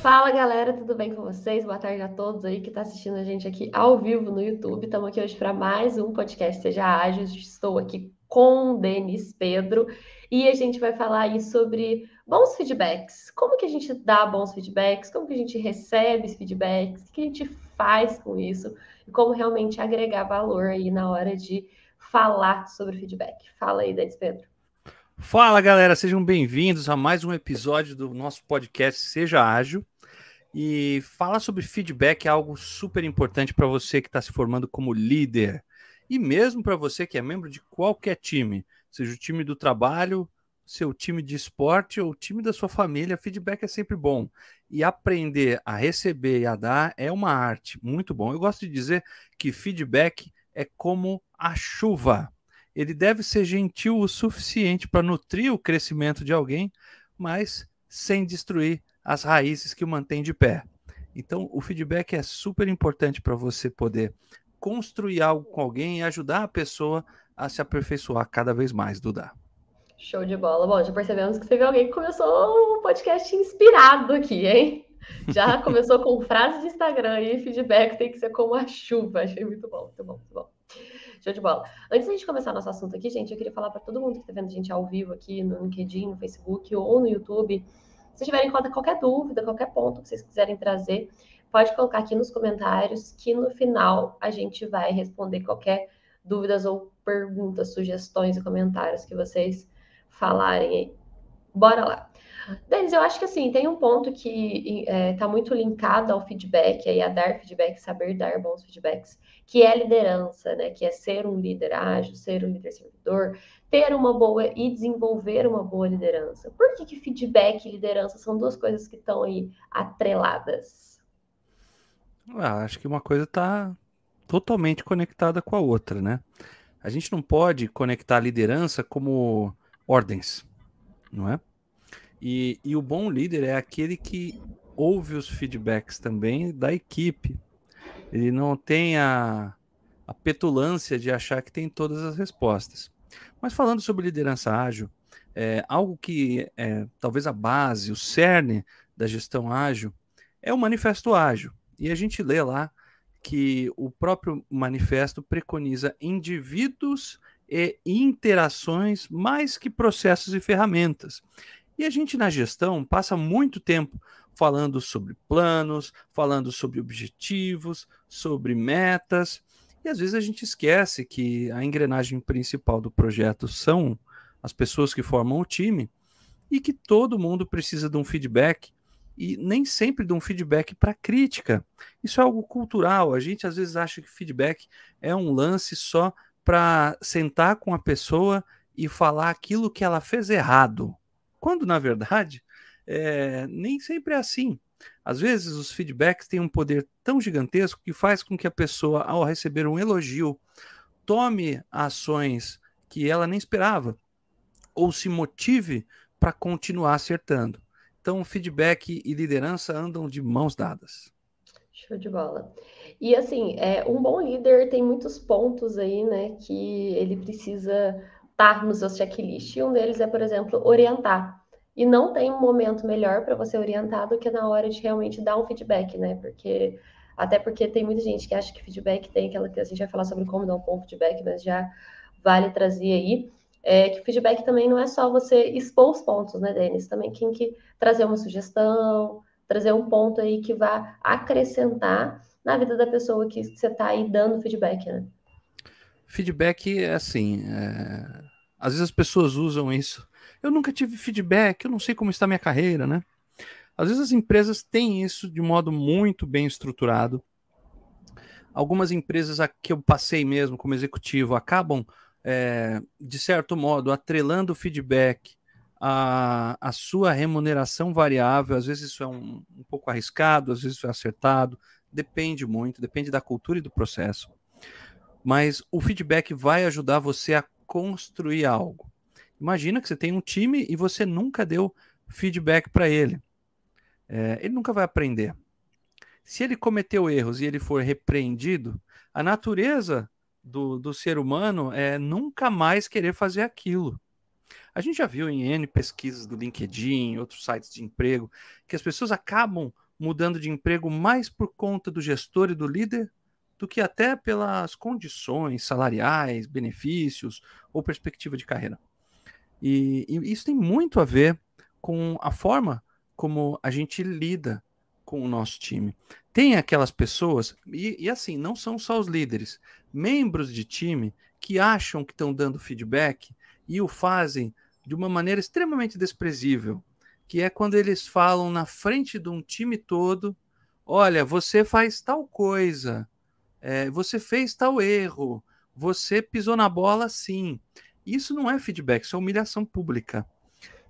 Fala galera, tudo bem com vocês? Boa tarde a todos aí que está assistindo a gente aqui ao vivo no YouTube. Estamos aqui hoje para mais um podcast Seja Ágil. Estou aqui com o Denis Pedro e a gente vai falar aí sobre bons feedbacks. Como que a gente dá bons feedbacks? Como que a gente recebe feedbacks? O que a gente faz com isso? E como realmente agregar valor aí na hora de falar sobre feedback. Fala aí, Denis Pedro. Fala galera, sejam bem-vindos a mais um episódio do nosso podcast Seja Ágil. E falar sobre feedback é algo super importante para você que está se formando como líder e mesmo para você que é membro de qualquer time, seja o time do trabalho, seu time de esporte ou o time da sua família, feedback é sempre bom. E aprender a receber e a dar é uma arte muito bom. Eu gosto de dizer que feedback é como a chuva ele deve ser gentil o suficiente para nutrir o crescimento de alguém, mas sem destruir as raízes que o mantém de pé. Então, o feedback é super importante para você poder construir algo com alguém e ajudar a pessoa a se aperfeiçoar cada vez mais, Duda. Show de bola. Bom, já percebemos que teve alguém que começou um podcast inspirado aqui, hein? Já começou com frase de Instagram e feedback tem que ser como a chuva. Achei muito bom, muito bom, muito bom. Show de bola. Antes da gente começar nosso assunto aqui, gente, eu queria falar para todo mundo que está vendo a gente ao vivo aqui no LinkedIn, no Facebook ou no YouTube. Se tiverem qualquer dúvida, qualquer ponto que vocês quiserem trazer, pode colocar aqui nos comentários que no final a gente vai responder qualquer dúvidas ou perguntas, sugestões e comentários que vocês falarem aí. Bora lá. Denis, eu acho que assim, tem um ponto que está é, tá muito linkado ao feedback, aí, a dar feedback, saber dar bons feedbacks, que é liderança, né? Que é ser um líder ágil, ser um líder servidor, ter uma boa e desenvolver uma boa liderança. Por que, que feedback e liderança são duas coisas que estão aí atreladas? Ah, acho que uma coisa está totalmente conectada com a outra, né? A gente não pode conectar liderança como ordens, não é? E, e o bom líder é aquele que ouve os feedbacks também da equipe, ele não tem a, a petulância de achar que tem todas as respostas. Mas falando sobre liderança ágil, é, algo que é talvez a base, o cerne da gestão ágil, é o manifesto ágil. E a gente lê lá que o próprio manifesto preconiza indivíduos e interações mais que processos e ferramentas. E a gente na gestão passa muito tempo falando sobre planos, falando sobre objetivos, sobre metas. E às vezes a gente esquece que a engrenagem principal do projeto são as pessoas que formam o time e que todo mundo precisa de um feedback e nem sempre de um feedback para crítica. Isso é algo cultural. A gente às vezes acha que feedback é um lance só para sentar com a pessoa e falar aquilo que ela fez errado. Quando na verdade é, nem sempre é assim. Às vezes os feedbacks têm um poder tão gigantesco que faz com que a pessoa, ao receber um elogio, tome ações que ela nem esperava ou se motive para continuar acertando. Então, feedback e liderança andam de mãos dadas. Show de bola. E assim, é, um bom líder tem muitos pontos aí, né, que ele precisa no seu checklist. E um deles é, por exemplo, orientar. E não tem um momento melhor para você orientar do que na hora de realmente dar um feedback, né? Porque até porque tem muita gente que acha que feedback tem aquela que a gente vai falar sobre como dar um bom feedback, mas já vale trazer aí. É, que feedback também não é só você expor os pontos, né, Denis? Também tem que trazer uma sugestão, trazer um ponto aí que vá acrescentar na vida da pessoa que você está aí dando feedback, né? Feedback é assim, é... às vezes as pessoas usam isso eu nunca tive feedback, eu não sei como está minha carreira, né? Às vezes as empresas têm isso de modo muito bem estruturado. Algumas empresas que eu passei mesmo como executivo acabam, é, de certo modo, atrelando o feedback à, à sua remuneração variável. Às vezes isso é um, um pouco arriscado, às vezes isso é acertado, depende muito, depende da cultura e do processo. Mas o feedback vai ajudar você a construir algo. Imagina que você tem um time e você nunca deu feedback para ele. É, ele nunca vai aprender. Se ele cometeu erros e ele for repreendido, a natureza do, do ser humano é nunca mais querer fazer aquilo. A gente já viu em N pesquisas do LinkedIn, outros sites de emprego, que as pessoas acabam mudando de emprego mais por conta do gestor e do líder do que até pelas condições salariais, benefícios ou perspectiva de carreira. E, e, isso tem muito a ver com a forma como a gente lida com o nosso time. Tem aquelas pessoas, e, e assim, não são só os líderes, membros de time que acham que estão dando feedback e o fazem de uma maneira extremamente desprezível, que é quando eles falam na frente de um time todo: olha, você faz tal coisa, é, você fez tal erro, você pisou na bola sim. Isso não é feedback, isso é humilhação pública.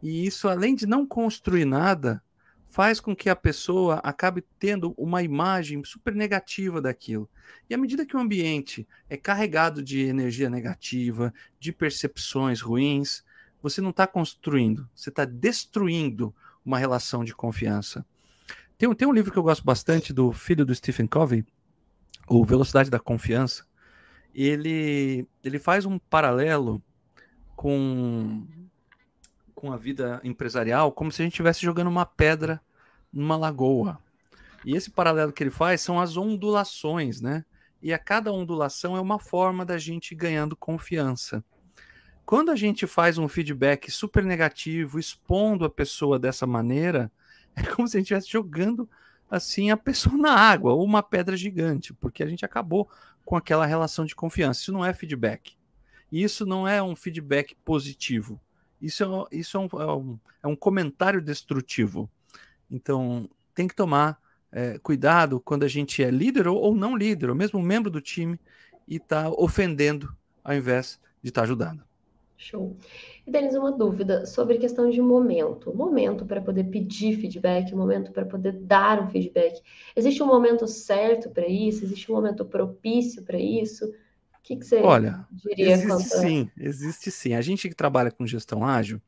E isso, além de não construir nada, faz com que a pessoa acabe tendo uma imagem super negativa daquilo. E à medida que o ambiente é carregado de energia negativa, de percepções ruins, você não está construindo, você está destruindo uma relação de confiança. Tem, tem um livro que eu gosto bastante do filho do Stephen Covey, o Velocidade da Confiança. Ele, ele faz um paralelo com, com a vida empresarial, como se a gente estivesse jogando uma pedra numa lagoa. E esse paralelo que ele faz são as ondulações, né? E a cada ondulação é uma forma da gente ganhando confiança. Quando a gente faz um feedback super negativo, expondo a pessoa dessa maneira, é como se a gente estivesse jogando assim a pessoa na água ou uma pedra gigante, porque a gente acabou com aquela relação de confiança. Isso não é feedback. Isso não é um feedback positivo. Isso é, isso é, um, é um, é um comentário destrutivo. Então, tem que tomar é, cuidado quando a gente é líder ou, ou, não líder, ou mesmo membro do time, e está ofendendo ao invés de estar tá ajudando. Show. E Denis, uma dúvida sobre questão de momento. Momento para poder pedir feedback, momento para poder dar um feedback. Existe um momento certo para isso? Existe um momento propício para isso? que, que você Olha, diria? Existe quanto... sim, existe sim. A gente que trabalha com gestão ágil,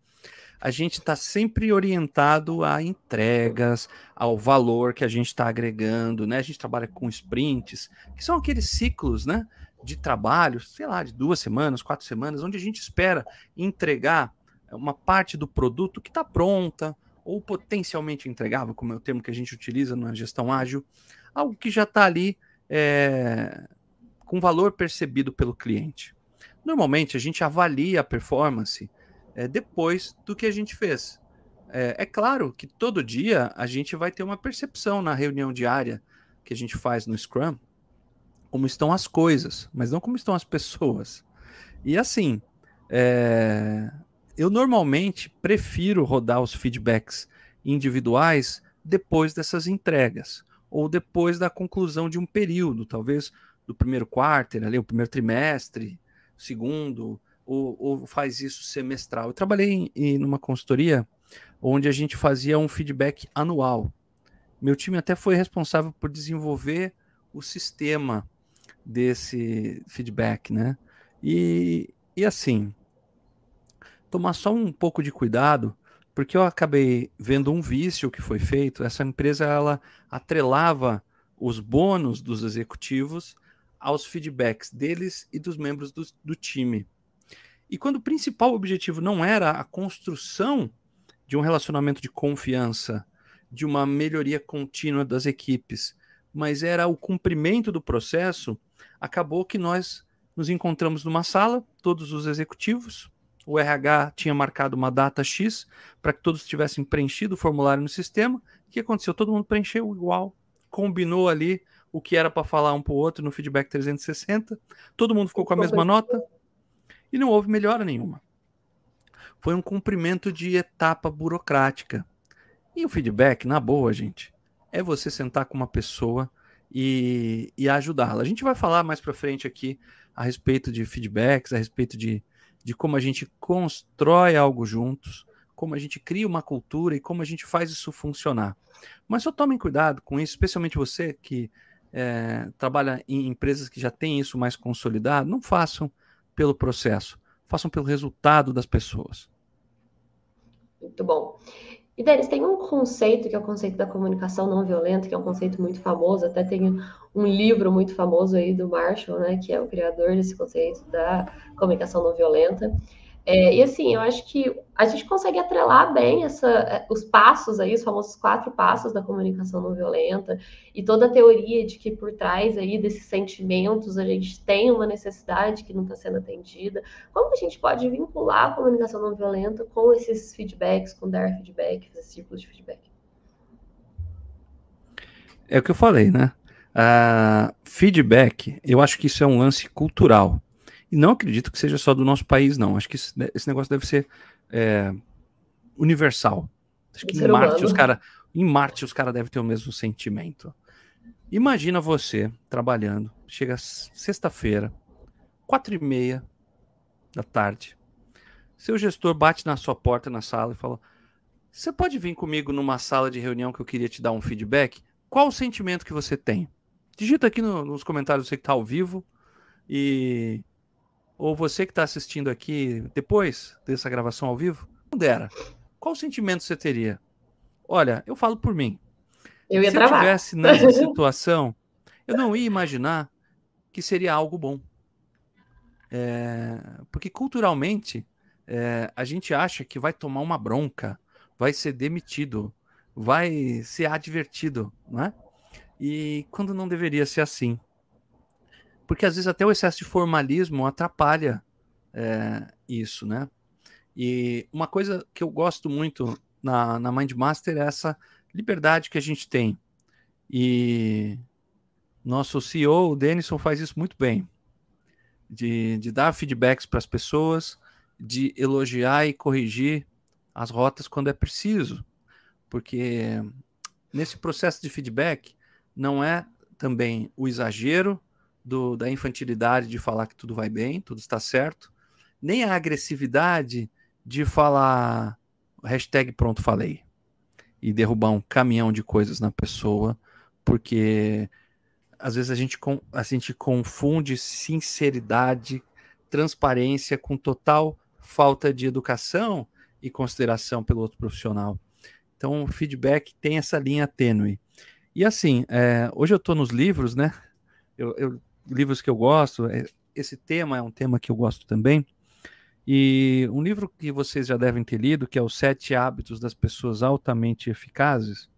a gente está sempre orientado a entregas, ao valor que a gente está agregando, né? A gente trabalha com sprints, que são aqueles ciclos, né? De trabalho, sei lá, de duas semanas, quatro semanas, onde a gente espera entregar uma parte do produto que está pronta ou potencialmente entregável, como é o termo que a gente utiliza na gestão ágil, algo que já está ali é, com valor percebido pelo cliente. Normalmente a gente avalia a performance é, depois do que a gente fez. É, é, claro que todo dia a gente vai ter uma percepção na reunião diária que a gente faz no Scrum, como estão as coisas, mas não como estão as pessoas. E assim, é, eu normalmente prefiro rodar os feedbacks individuais depois dessas entregas, ou depois da conclusão de um período, talvez do primeiro quarto, ali, o primeiro trimestre, segundo, ou, ou faz isso semestral. Eu trabalhei em, em numa consultoria onde a gente fazia um feedback anual. Meu time até foi responsável por desenvolver o sistema desse feedback, né? E, e assim, tomar só um pouco de cuidado, porque eu acabei vendo um vício que foi feito. Essa empresa ela atrelava os bônus dos executivos aos feedbacks deles e dos membros do, do time. E quando o principal objetivo não era a construção de um relacionamento de confiança, de uma melhoria contínua das equipes, mas era o cumprimento do processo, acabou que nós nos encontramos numa sala, todos os executivos, o RH tinha marcado uma data X para que todos tivessem preenchido o formulário no sistema. O que aconteceu? Todo mundo preencheu igual, combinou ali o que era para falar um para o outro no feedback 360. Todo mundo ficou com a mesma nota e não houve melhora nenhuma. Foi um cumprimento de etapa burocrática. E o feedback, na boa, gente, é você sentar com uma pessoa e, e ajudá-la. A gente vai falar mais para frente aqui a respeito de feedbacks, a respeito de, de como a gente constrói algo juntos, como a gente cria uma cultura e como a gente faz isso funcionar. Mas só tomem cuidado com isso, especialmente você que é, trabalha em empresas que já têm isso mais consolidado, não façam pelo processo, façam pelo resultado das pessoas. Muito bom. E Denis, tem um conceito que é o conceito da comunicação não violenta, que é um conceito muito famoso, até tem um livro muito famoso aí do Marshall, né, que é o criador desse conceito da comunicação não violenta. É, e assim, eu acho que a gente consegue atrelar bem essa, é, os passos aí, os famosos quatro passos da comunicação não violenta, e toda a teoria de que por trás aí desses sentimentos a gente tem uma necessidade que não está sendo atendida. Como a gente pode vincular a comunicação não violenta com esses feedbacks, com dar feedback, esses círculos de feedback? É o que eu falei, né? Uh, feedback, eu acho que isso é um lance cultural. E não acredito que seja só do nosso país, não. Acho que esse, esse negócio deve ser é, universal. Acho que em Marte, os cara, em Marte os caras devem ter o mesmo sentimento. Imagina você trabalhando, chega sexta-feira, quatro e meia da tarde, seu gestor bate na sua porta na sala e fala: Você pode vir comigo numa sala de reunião que eu queria te dar um feedback? Qual o sentimento que você tem? Digita aqui no, nos comentários você que está ao vivo e ou você que está assistindo aqui depois dessa gravação ao vivo, não dera. Qual sentimento você teria? Olha, eu falo por mim. Eu ia Se eu estivesse nessa situação, eu não ia imaginar que seria algo bom. É, porque culturalmente é, a gente acha que vai tomar uma bronca, vai ser demitido, vai ser advertido, né? E quando não deveria ser assim porque às vezes até o excesso de formalismo atrapalha é, isso, né? E uma coisa que eu gosto muito na, na Mindmaster é essa liberdade que a gente tem. E nosso CEO, o Denison, faz isso muito bem. De, de dar feedbacks para as pessoas, de elogiar e corrigir as rotas quando é preciso. Porque nesse processo de feedback não é também o exagero do, da infantilidade de falar que tudo vai bem, tudo está certo, nem a agressividade de falar hashtag pronto falei e derrubar um caminhão de coisas na pessoa, porque às vezes a gente, a gente confunde sinceridade, transparência com total falta de educação e consideração pelo outro profissional. Então, o feedback tem essa linha tênue. E assim, é, hoje eu estou nos livros, né? Eu, eu livros que eu gosto, é, esse tema é um tema que eu gosto também. E um livro que vocês já devem ter lido, que é Os Sete Hábitos das Pessoas Altamente Eficazes,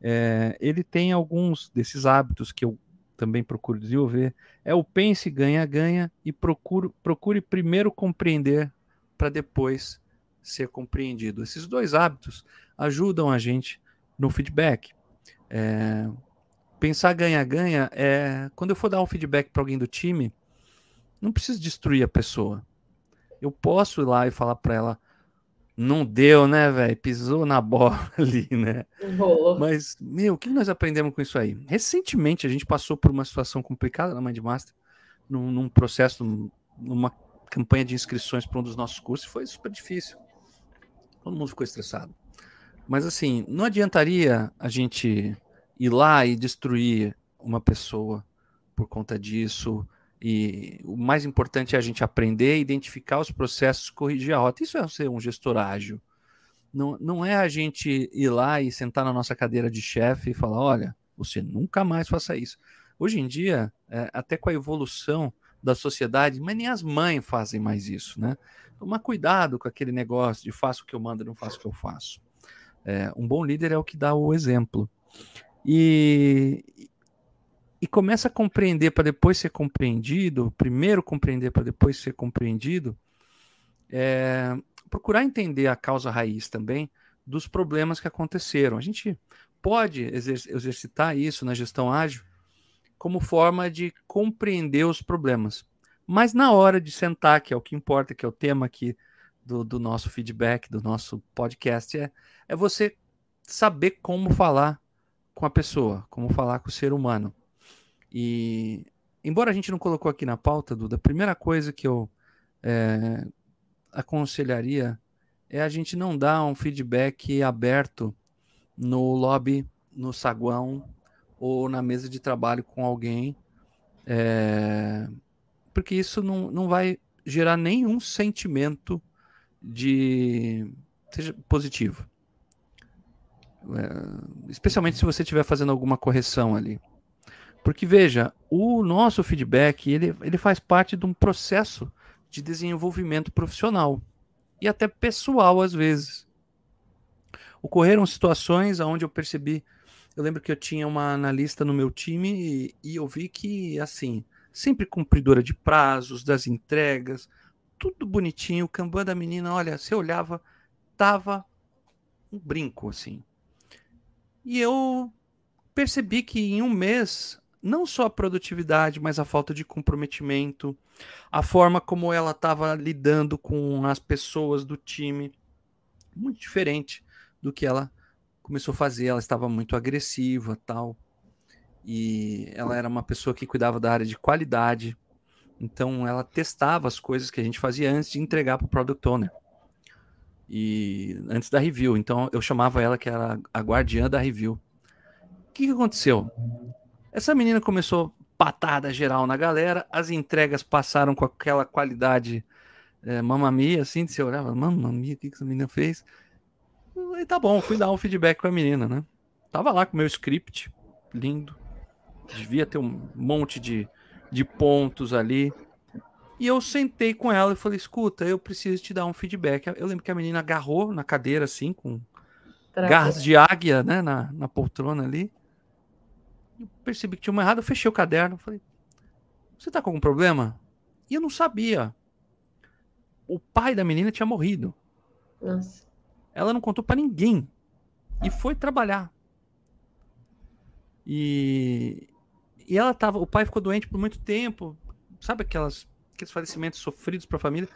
é, ele tem alguns desses hábitos que eu também procuro desenvolver. É o pense, ganha, ganha e procuro, procure primeiro compreender para depois ser compreendido. Esses dois hábitos ajudam a gente no feedback. É, pensar ganha-ganha é quando eu for dar um feedback para alguém do time, não preciso destruir a pessoa. Eu posso ir lá e falar para ela, não deu, né, velho? Pisou na bola ali, né? Boa. Mas, meu, o que nós aprendemos com isso aí? Recentemente a gente passou por uma situação complicada na Mindmaster, num, num processo, numa campanha de inscrições para um dos nossos cursos, foi super difícil. Todo mundo ficou estressado. Mas assim, não adiantaria a gente ir lá e destruir uma pessoa por conta disso. E o mais importante é a gente aprender, identificar os processos, corrigir a rota. Isso é ser um gestor ágil. Não, não é a gente ir lá e sentar na nossa cadeira de chefe e falar: olha, você nunca mais faça isso. Hoje em dia, é, até com a evolução da sociedade, mas nem as mães fazem mais isso, né? Tomar cuidado com aquele negócio de faço o que eu mando, não faço o que eu faço. É, um bom líder é o que dá o exemplo. E, e começa a compreender para depois ser compreendido, primeiro compreender para depois ser compreendido, é, procurar entender a causa raiz também dos problemas que aconteceram. A gente pode exercitar isso na gestão ágil como forma de compreender os problemas. Mas na hora de sentar, que é o que importa, que é o tema aqui do, do nosso feedback, do nosso podcast, é, é você saber como falar com a pessoa, como falar com o ser humano. E embora a gente não colocou aqui na pauta, Duda, a primeira coisa que eu é, aconselharia é a gente não dar um feedback aberto no lobby, no saguão ou na mesa de trabalho com alguém, é, porque isso não, não vai gerar nenhum sentimento de seja positivo. É, especialmente se você estiver fazendo alguma correção ali. Porque veja, o nosso feedback ele, ele faz parte de um processo de desenvolvimento profissional e até pessoal às vezes. Ocorreram situações onde eu percebi, eu lembro que eu tinha uma analista no meu time e, e eu vi que assim, sempre cumpridora de prazos, das entregas, tudo bonitinho, o Kanban da menina, olha, você olhava, tava um brinco assim. E eu percebi que em um mês, não só a produtividade, mas a falta de comprometimento, a forma como ela estava lidando com as pessoas do time, muito diferente do que ela começou a fazer. Ela estava muito agressiva, tal. E ela era uma pessoa que cuidava da área de qualidade. Então ela testava as coisas que a gente fazia antes de entregar para o product owner. E antes da review. Então eu chamava ela que era a guardiã da review. O que, que aconteceu? Essa menina começou patada geral na galera, as entregas passaram com aquela qualidade é, mamamia, assim, de você olhava, mamamia, o que, que essa menina fez? E tá bom, fui dar um feedback com a menina, né? Tava lá com o meu script, lindo. Devia ter um monte de, de pontos ali. E eu sentei com ela e falei: escuta, eu preciso te dar um feedback. Eu lembro que a menina agarrou na cadeira, assim, com garras de águia, né, na, na poltrona ali. Eu percebi que tinha uma errada, eu fechei o caderno. Falei: você tá com algum problema? E eu não sabia. O pai da menina tinha morrido. Nossa. Ela não contou para ninguém. E foi trabalhar. E, e ela tava. O pai ficou doente por muito tempo. Sabe aquelas, aqueles falecimentos sofridos para a família?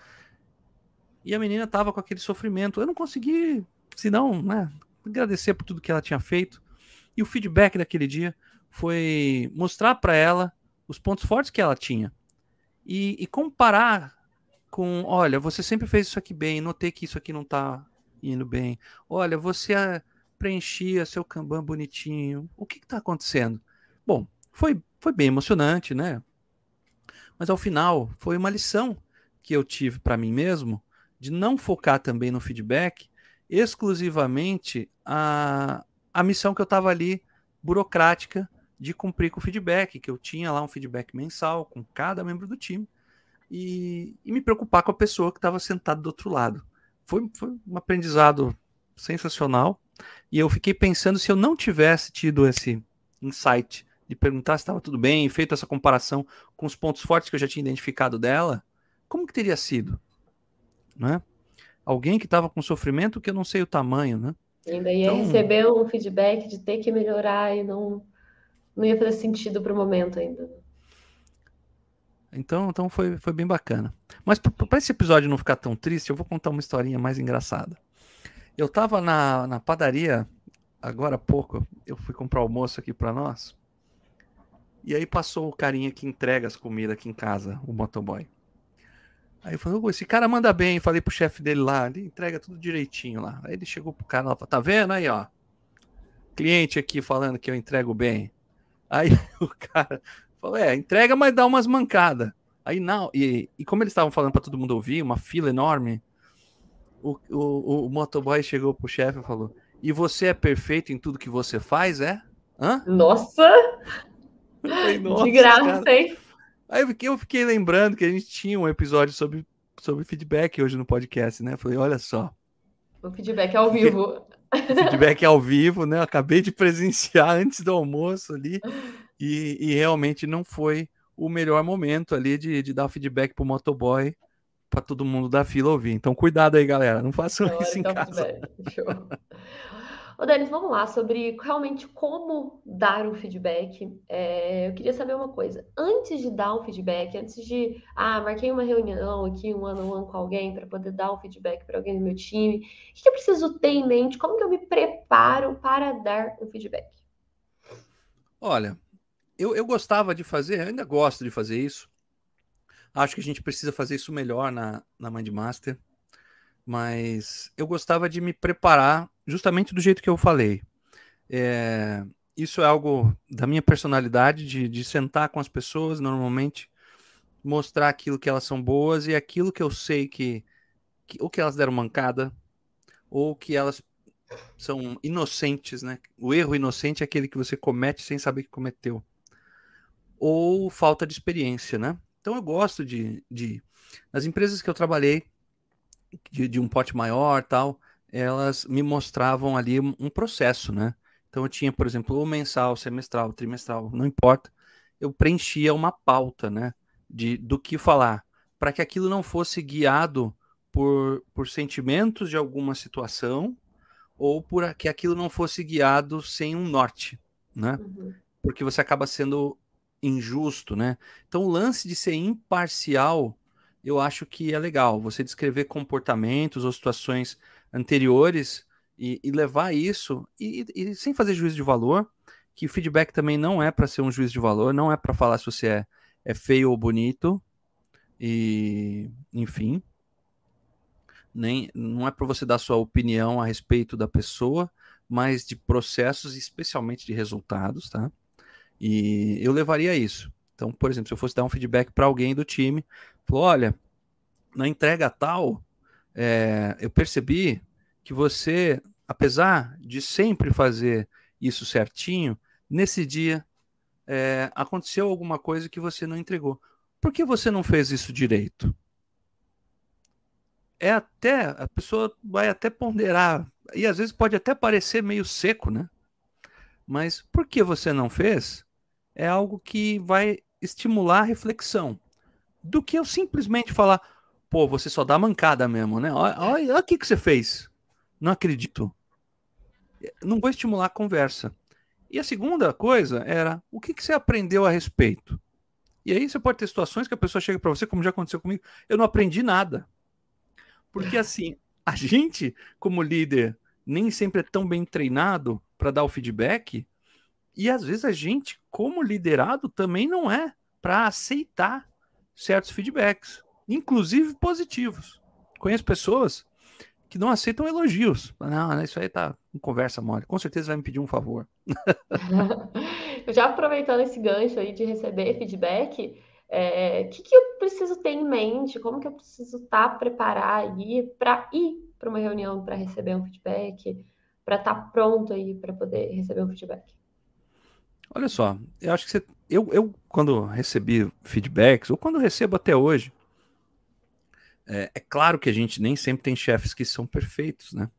E a menina tava com aquele sofrimento. Eu não consegui, senão, né, agradecer por tudo que ela tinha feito. E o feedback daquele dia foi mostrar para ela os pontos fortes que ela tinha e, e, comparar com, olha, você sempre fez isso aqui bem, notei que isso aqui não tá indo bem. Olha, você preenchia seu Kanban bonitinho. O que está acontecendo? Bom, foi, foi bem emocionante, né? Mas ao final foi uma lição que eu tive para mim mesmo de não focar também no feedback exclusivamente a, a missão que eu estava ali burocrática de cumprir com o feedback, que eu tinha lá um feedback mensal com cada membro do time e, e me preocupar com a pessoa que estava sentada do outro lado foi, foi um aprendizado sensacional. E eu fiquei pensando se eu não tivesse tido esse insight de perguntar se estava tudo bem, feito essa comparação com os pontos fortes que eu já tinha identificado dela, como que teria sido? Né? Alguém que estava com sofrimento que eu não sei o tamanho, né? Ainda ia então, receber um feedback de ter que melhorar e não, não ia fazer sentido para o momento ainda. Então, então foi, foi bem bacana. Mas para esse episódio não ficar tão triste, eu vou contar uma historinha mais engraçada. Eu tava na, na padaria, agora há pouco, eu fui comprar almoço aqui para nós. E aí passou o carinha que entrega as comidas aqui em casa, o motoboy. Aí eu falei, esse cara manda bem. Falei pro chefe dele lá, ele entrega tudo direitinho lá. Aí ele chegou pro cara lá, tá vendo aí, ó? Cliente aqui falando que eu entrego bem. Aí o cara Falou, é, entrega, mas dá umas mancadas. Aí não, e, e como eles estavam falando para todo mundo ouvir, uma fila enorme, o, o, o motoboy chegou pro chefe e falou: E você é perfeito em tudo que você faz, é? Hã? Nossa! Falei, Nossa De graça, cara. hein? Aí eu fiquei, eu fiquei lembrando que a gente tinha um episódio sobre, sobre feedback hoje no podcast, né? falei, olha só. O feedback ao vivo. Feedback ao vivo, né? Eu acabei de presenciar antes do almoço ali. E, e realmente não foi o melhor momento ali de, de dar feedback pro motoboy para todo mundo da fila ouvir. Então, cuidado aí, galera. Não façam isso em casa. Ô, Denis, vamos lá sobre realmente como dar um feedback. É, eu queria saber uma coisa. Antes de dar um feedback, antes de. Ah, marquei uma reunião aqui, um ano on com alguém para poder dar um feedback para alguém do meu time. O que eu preciso ter em mente? Como que eu me preparo para dar um feedback? Olha, eu, eu gostava de fazer, ainda gosto de fazer isso. Acho que a gente precisa fazer isso melhor na, na Mindmaster. Mas eu gostava de me preparar justamente do jeito que eu falei. É, isso é algo da minha personalidade, de, de sentar com as pessoas normalmente, mostrar aquilo que elas são boas e aquilo que eu sei que, que ou que elas deram mancada, ou que elas são inocentes, né? O erro inocente é aquele que você comete sem saber que cometeu ou falta de experiência, né? Então eu gosto de, de nas empresas que eu trabalhei de, de um pote maior tal, elas me mostravam ali um processo, né? Então eu tinha, por exemplo, o mensal, semestral, trimestral, não importa. Eu preenchia uma pauta, né? De, do que falar, para que aquilo não fosse guiado por, por sentimentos de alguma situação ou por que aquilo não fosse guiado sem um norte, né? Uhum. Porque você acaba sendo injusto, né? Então o lance de ser imparcial, eu acho que é legal. Você descrever comportamentos ou situações anteriores e, e levar isso e, e, sem fazer juízo de valor, que feedback também não é para ser um juízo de valor, não é para falar se você é, é feio ou bonito e enfim, nem não é para você dar sua opinião a respeito da pessoa, mas de processos, especialmente de resultados, tá? E eu levaria isso. Então, por exemplo, se eu fosse dar um feedback para alguém do time, falou, olha, na entrega tal, é, eu percebi que você, apesar de sempre fazer isso certinho, nesse dia é, aconteceu alguma coisa que você não entregou. Por que você não fez isso direito? É até, a pessoa vai até ponderar, e às vezes pode até parecer meio seco, né? Mas por que você não fez? É algo que vai estimular a reflexão. Do que eu simplesmente falar, pô, você só dá mancada mesmo, né? Olha, o que, que você fez. Não acredito. Não vou estimular a conversa. E a segunda coisa era o que, que você aprendeu a respeito? E aí você pode ter situações que a pessoa chega para você, como já aconteceu comigo, eu não aprendi nada. Porque assim, a gente, como líder, nem sempre é tão bem treinado para dar o feedback, e às vezes a gente, como liderado, também não é para aceitar certos feedbacks, inclusive positivos. Conheço pessoas que não aceitam elogios. Não, isso aí tá em conversa mole. Com certeza vai me pedir um favor. Já aproveitando esse gancho aí de receber feedback, o é, que, que eu preciso ter em mente? Como que eu preciso estar tá, preparar aí para ir para uma reunião para receber um feedback, para estar tá pronto aí para poder receber um feedback? Olha só, eu acho que você, eu, eu quando recebi feedbacks, ou quando recebo até hoje, é, é claro que a gente nem sempre tem chefes que são perfeitos, né?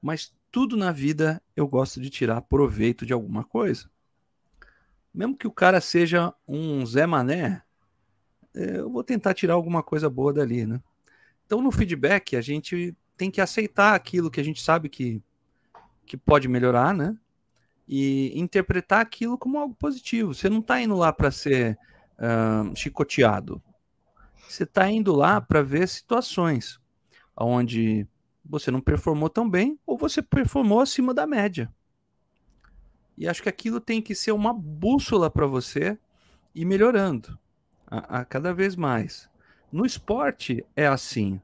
Mas tudo na vida eu gosto de tirar proveito de alguma coisa. Mesmo que o cara seja um Zé Mané, é, eu vou tentar tirar alguma coisa boa dali, né? Então no feedback a gente tem que aceitar aquilo que a gente sabe que, que pode melhorar, né? E interpretar aquilo como algo positivo. Você não está indo lá para ser uh, chicoteado. Você está indo lá para ver situações onde você não performou tão bem ou você performou acima da média. E acho que aquilo tem que ser uma bússola para você ir melhorando a, a, cada vez mais. No esporte é assim.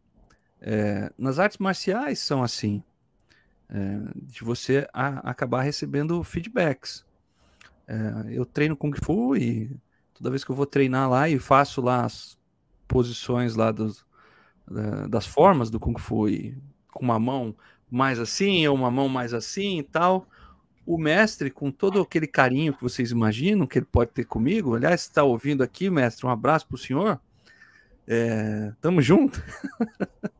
É, nas artes marciais são assim. É, de você a, acabar recebendo feedbacks. É, eu treino Kung Fu e toda vez que eu vou treinar lá e faço lá as posições lá dos, das formas do Kung Fu, e com uma mão mais assim, ou uma mão mais assim e tal. O mestre, com todo aquele carinho que vocês imaginam que ele pode ter comigo, aliás, está ouvindo aqui, mestre, um abraço para o senhor. É, tamo junto.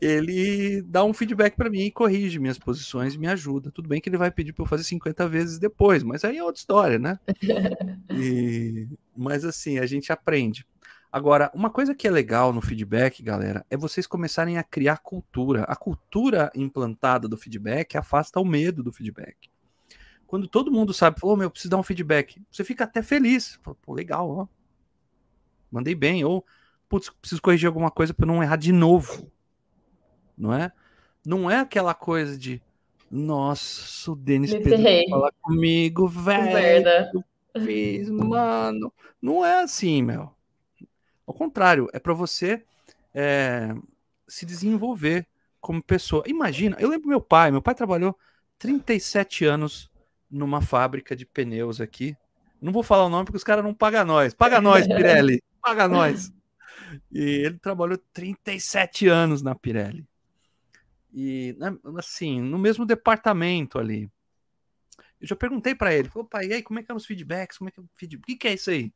ele dá um feedback para mim, corrige minhas posições e me ajuda. Tudo bem que ele vai pedir para eu fazer 50 vezes depois, mas aí é outra história, né? E, mas assim, a gente aprende. Agora, uma coisa que é legal no feedback, galera, é vocês começarem a criar cultura. A cultura implantada do feedback afasta o medo do feedback. Quando todo mundo sabe, falou, oh, meu, preciso dar um feedback, você fica até feliz. Fala, Pô, legal, ó. Mandei bem. Ou, putz, preciso corrigir alguma coisa para não errar de novo. Não é? Não é aquela coisa de, nossa, o Denis pediu falar comigo, velho. Fiz, mano. Não é assim, meu ao contrário, é para você é, se desenvolver como pessoa. Imagina, eu lembro meu pai, meu pai trabalhou 37 anos numa fábrica de pneus aqui. Não vou falar o nome porque os caras não pagam nós. Paga nós, Pirelli. Paga nós. E ele trabalhou 37 anos na Pirelli. E né, assim, no mesmo departamento ali. Eu já perguntei para ele, falou, pai, e aí, como é que é os feedbacks? Como é que é o feedback? O que, que é isso aí?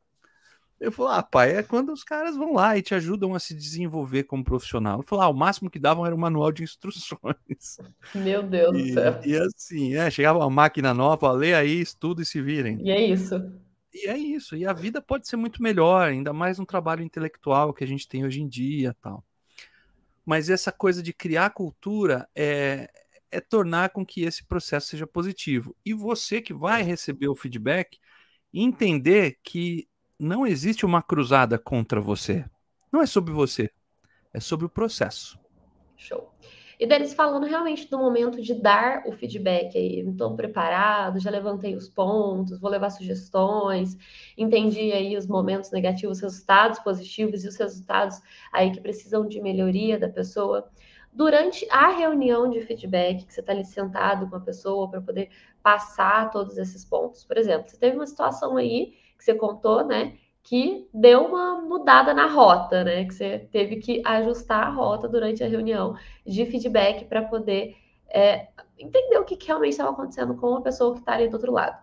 Eu falei, ah, pai, é quando os caras vão lá e te ajudam a se desenvolver como profissional. Eu falei, ah, o máximo que davam era um manual de instruções. Meu Deus e, do céu. E assim, é, chegava uma máquina nova, lê aí, estuda e se virem. E é isso. E é isso. E a vida pode ser muito melhor, ainda mais um trabalho intelectual que a gente tem hoje em dia tal. Mas essa coisa de criar cultura é, é tornar com que esse processo seja positivo. E você que vai receber o feedback, entender que não existe uma cruzada contra você. Não é sobre você, é sobre o processo. Show. E deles falando realmente do momento de dar o feedback aí. Estou preparado, já levantei os pontos, vou levar sugestões, entendi aí os momentos negativos, os resultados positivos e os resultados aí que precisam de melhoria da pessoa. Durante a reunião de feedback, que você está ali sentado com a pessoa para poder passar todos esses pontos. Por exemplo, você teve uma situação aí que você contou, né? Que deu uma mudada na rota, né? Que você teve que ajustar a rota durante a reunião de feedback para poder é, entender o que, que realmente estava acontecendo com a pessoa que está ali do outro lado.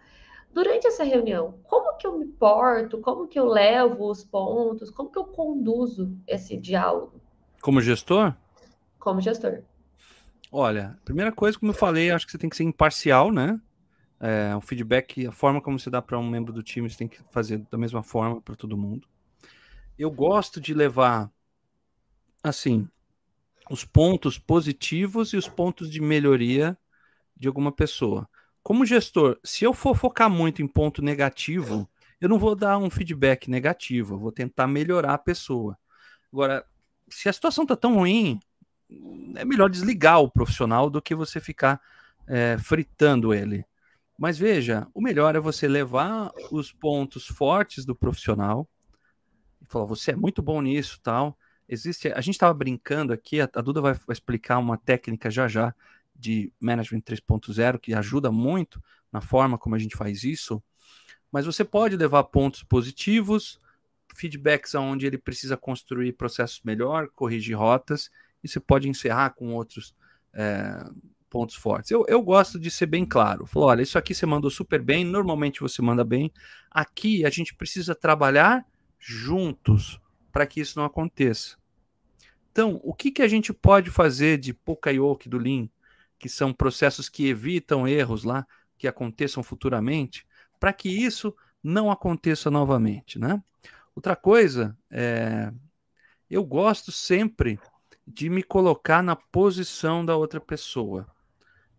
Durante essa reunião, como que eu me porto? Como que eu levo os pontos? Como que eu conduzo esse diálogo? Como gestor? Como gestor. Olha, primeira coisa, como eu falei, acho que você tem que ser imparcial, né? É, o feedback, a forma como você dá para um membro do time, você tem que fazer da mesma forma para todo mundo. Eu gosto de levar, assim, os pontos positivos e os pontos de melhoria de alguma pessoa. Como gestor, se eu for focar muito em ponto negativo, eu não vou dar um feedback negativo, eu vou tentar melhorar a pessoa. Agora, se a situação está tão ruim, é melhor desligar o profissional do que você ficar é, fritando ele. Mas veja, o melhor é você levar os pontos fortes do profissional e falar: você é muito bom nisso, tal. Existe, a gente estava brincando aqui, a, Duda vai, vai, explicar uma técnica já já de management 3.0 que ajuda muito na forma como a gente faz isso. Mas você pode levar pontos positivos, feedbacks aonde ele precisa construir processos melhor, corrigir rotas, e você pode encerrar com outros é, pontos fortes. Eu, eu gosto de ser bem claro. Falou, olha, isso aqui você mandou super bem, normalmente você manda bem. Aqui a gente precisa trabalhar juntos para que isso não aconteça. Então, o que, que a gente pode fazer de Pokayoke do Lean, que são processos que evitam erros lá, que aconteçam futuramente, para que isso não aconteça novamente, né? Outra coisa, é, eu gosto sempre de me colocar na posição da outra pessoa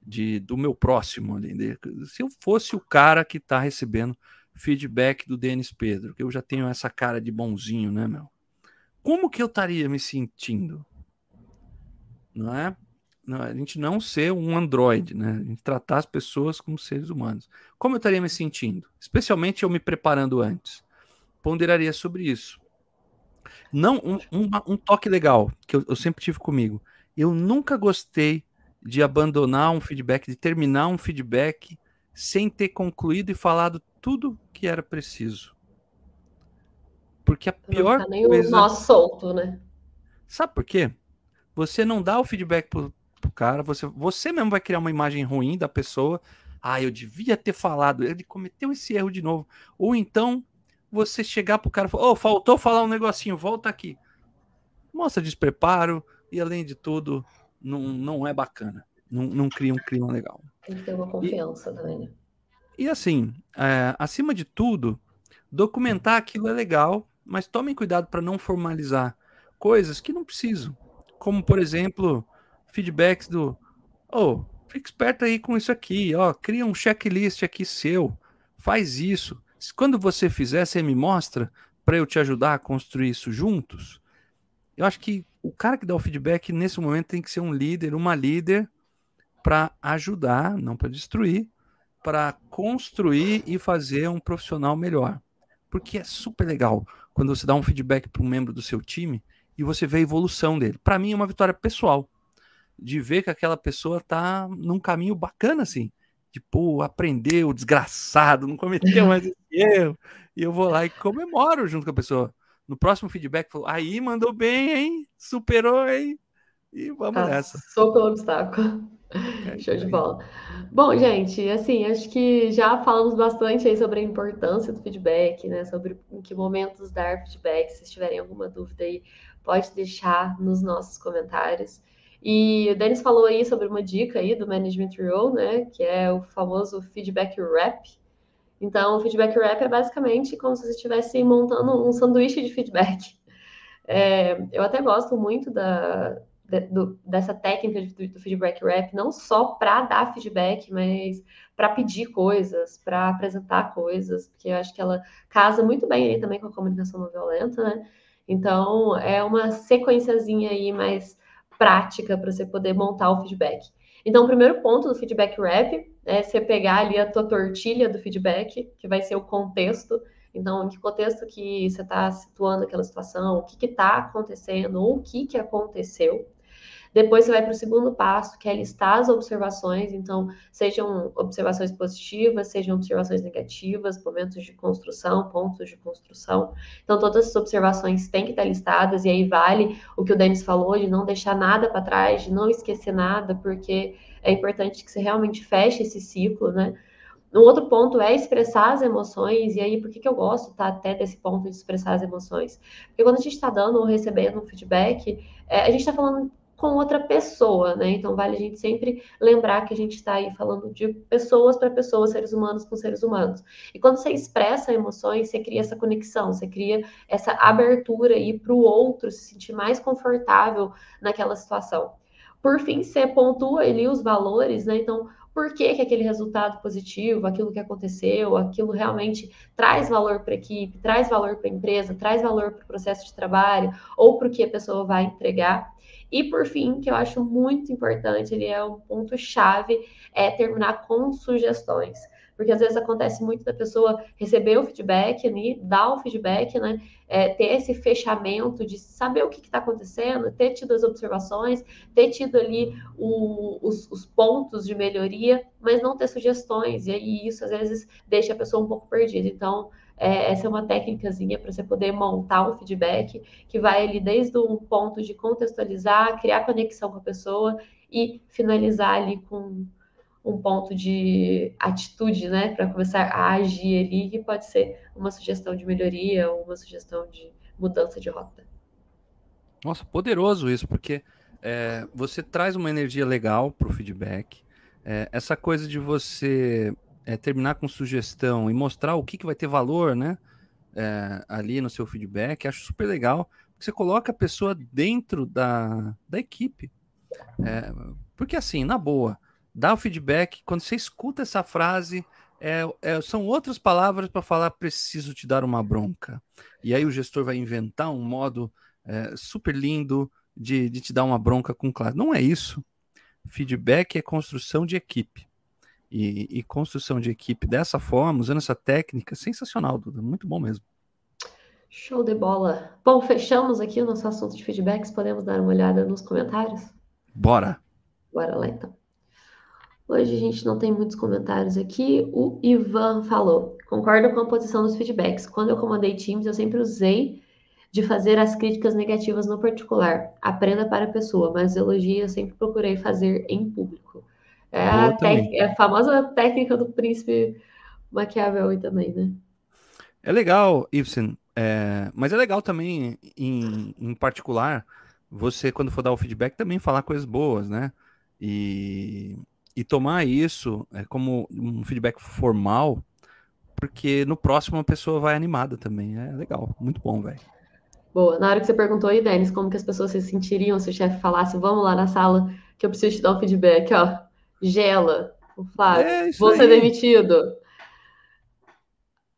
de, do meu próximo ali. De, se eu fosse o cara que está recebendo feedback do Denis Pedro, que eu já tenho essa cara de bonzinho, né, meu? Como que eu estaria me sentindo? Não é? Não, a gente não ser um androide, né? A gente tratar as pessoas como seres humanos. Como eu estaria me sentindo? Especialmente eu me preparando antes. Ponderaria sobre isso. Não, um, um, um toque legal que eu, eu sempre tive comigo. Eu nunca gostei de abandonar um feedback, de terminar um feedback sem ter concluído e falado tudo que era preciso. Porque a pior não tá nem coisa... o nosso solto, né? Sabe por quê? Você não dá o feedback pro, pro cara, você, você mesmo vai criar uma imagem ruim da pessoa. Ah, eu devia ter falado, ele cometeu esse erro de novo. Ou então você chegar pro cara e falar, oh, faltou falar um negocinho, volta aqui. Mostra despreparo e, além de tudo, não, não é bacana. Não, não cria um clima legal. Tem que ter uma confiança e, também. Né? E assim, é, acima de tudo, documentar aquilo é legal, mas tomem cuidado para não formalizar coisas que não precisam. Como, por exemplo, feedbacks do. Oh, fica esperto aí com isso aqui, ó, cria um checklist aqui seu, faz isso. Quando você fizer, você me mostra para eu te ajudar a construir isso juntos. Eu acho que o cara que dá o feedback nesse momento tem que ser um líder, uma líder para ajudar, não para destruir, para construir e fazer um profissional melhor. Porque é super legal quando você dá um feedback para um membro do seu time e você vê a evolução dele. Para mim é uma vitória pessoal de ver que aquela pessoa tá num caminho bacana assim, pô, aprendeu, desgraçado, não cometeu mais esse erro. E eu vou lá e comemoro junto com a pessoa no próximo feedback falou: aí mandou bem, hein? Superou, hein? E vamos Passou nessa. Passou pelo obstáculo. É Show de bola. Bom, gente, assim, acho que já falamos bastante aí sobre a importância do feedback, né? Sobre em que momentos dar feedback. Se tiverem alguma dúvida aí, pode deixar nos nossos comentários. E o Denis falou aí sobre uma dica aí do Management Role, né? Que é o famoso feedback wrap. Então, o feedback wrap é basicamente como se você estivesse montando um sanduíche de feedback. É, eu até gosto muito da, do, dessa técnica do, do feedback wrap, não só para dar feedback, mas para pedir coisas, para apresentar coisas, porque eu acho que ela casa muito bem aí também com a comunicação não violenta, né? Então, é uma sequenciazinha aí mais prática para você poder montar o feedback. Então, o primeiro ponto do feedback wrap é você pegar ali a tua tortilha do feedback, que vai ser o contexto. Então, em que contexto que você está situando aquela situação, o que está acontecendo, ou o que, que aconteceu. Depois você vai para o segundo passo, que é listar as observações. Então, sejam observações positivas, sejam observações negativas, momentos de construção, pontos de construção. Então, todas as observações têm que estar listadas, e aí vale o que o Denis falou, de não deixar nada para trás, de não esquecer nada, porque é importante que você realmente feche esse ciclo, né? Um outro ponto é expressar as emoções, e aí por que, que eu gosto tá, até desse ponto de expressar as emoções? Porque quando a gente está dando ou recebendo um feedback, é, a gente está falando com outra pessoa, né? Então vale a gente sempre lembrar que a gente está aí falando de pessoas para pessoas, seres humanos com seres humanos. E quando você expressa emoções, você cria essa conexão, você cria essa abertura aí para o outro se sentir mais confortável naquela situação. Por fim, você pontua ali os valores, né? Então, por que, que aquele resultado positivo, aquilo que aconteceu, aquilo realmente traz valor para a equipe, traz valor para a empresa, traz valor para o processo de trabalho, ou para o que a pessoa vai entregar. E por fim, que eu acho muito importante, ele é um ponto chave, é terminar com sugestões. Porque às vezes acontece muito da pessoa receber o feedback, né, dar o feedback, né, é, ter esse fechamento de saber o que está acontecendo, ter tido as observações, ter tido ali o, os, os, pontos de melhoria, mas não ter sugestões. E aí isso às vezes deixa a pessoa um pouco perdida. Então, é, essa é uma técnicazinha para você poder montar um feedback que vai ali desde um ponto de contextualizar, criar conexão com a pessoa e finalizar ali com um ponto de atitude, né, para começar a agir ali, que pode ser uma sugestão de melhoria ou uma sugestão de mudança de rota. Nossa, poderoso isso, porque é, você traz uma energia legal para o feedback. É, essa coisa de você é, terminar com sugestão e mostrar o que, que vai ter valor, né? É, ali no seu feedback, acho super legal. Você coloca a pessoa dentro da, da equipe. É, porque assim, na boa, dá o feedback, quando você escuta essa frase, é, é, são outras palavras para falar preciso te dar uma bronca. E aí o gestor vai inventar um modo é, super lindo de, de te dar uma bronca com classe. Não é isso. Feedback é construção de equipe e, e, construção de equipe dessa forma, usando essa técnica, sensacional, Duda, muito bom mesmo. Show de bola. Bom, fechamos aqui o nosso assunto de feedbacks. Podemos dar uma olhada nos comentários? Bora. Bora lá então. Hoje a gente não tem muitos comentários aqui. O Ivan falou: concordo com a posição dos feedbacks. Quando eu comandei times, eu sempre usei de fazer as críticas negativas no particular. Aprenda para a pessoa, mas elogios eu sempre procurei fazer em público. É a, é a, famosa técnica do príncipe Maquiavel também, né? É legal, Ibsen, é, mas é legal também, em, em particular, você, quando for dar o feedback, também falar coisas boas, né? E, e tomar isso é, como um feedback formal, porque no próximo a pessoa vai animada também. É legal, muito bom, velho. Boa. Na hora que você perguntou aí, Denis, como que as pessoas se sentiriam se o chefe falasse, vamos lá na sala que eu preciso te dar um feedback, ó gela o Flávio. É Vou ser demitido.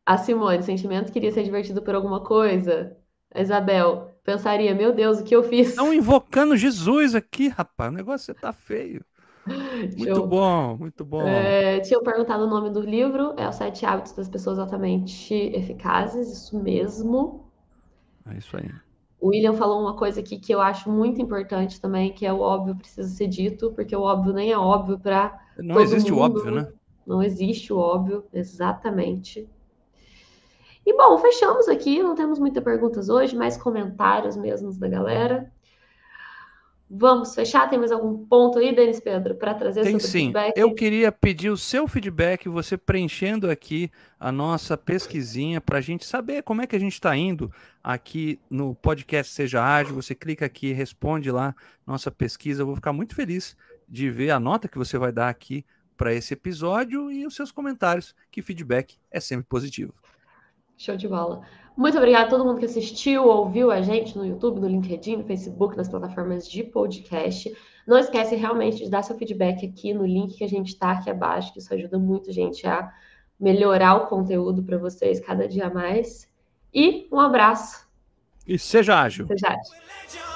A Simone, sentimento queria ser divertido por alguma coisa. A Isabel, pensaria, meu Deus, o que eu fiz? Estão invocando Jesus aqui, rapaz. O negócio tá feio. Muito eu... bom, muito bom. É, tinham perguntado o nome do livro, é Os Sete Hábitos das Pessoas Altamente Eficazes, isso mesmo. É isso aí. O William falou uma coisa aqui que eu acho muito importante também, que é o óbvio precisa ser dito, porque o óbvio nem é óbvio para. Não existe mundo. o óbvio, né? Não existe o óbvio, exatamente. E bom, fechamos aqui. Não temos muitas perguntas hoje, mais comentários mesmos da galera. Vamos fechar? Tem mais algum ponto aí, Denis Pedro, para trazer Tem sobre sim. feedback? Eu queria pedir o seu feedback, você preenchendo aqui a nossa pesquisinha para a gente saber como é que a gente está indo aqui no podcast Seja Ágil. Você clica aqui, responde lá nossa pesquisa. Eu vou ficar muito feliz de ver a nota que você vai dar aqui para esse episódio e os seus comentários, que feedback é sempre positivo. Show de bola. Muito obrigada a todo mundo que assistiu, ouviu a gente no YouTube, no LinkedIn, no Facebook, nas plataformas de podcast. Não esquece realmente de dar seu feedback aqui no link que a gente está aqui abaixo, que isso ajuda muito a gente a melhorar o conteúdo para vocês cada dia mais. E um abraço. E seja ágil. Seja ágil.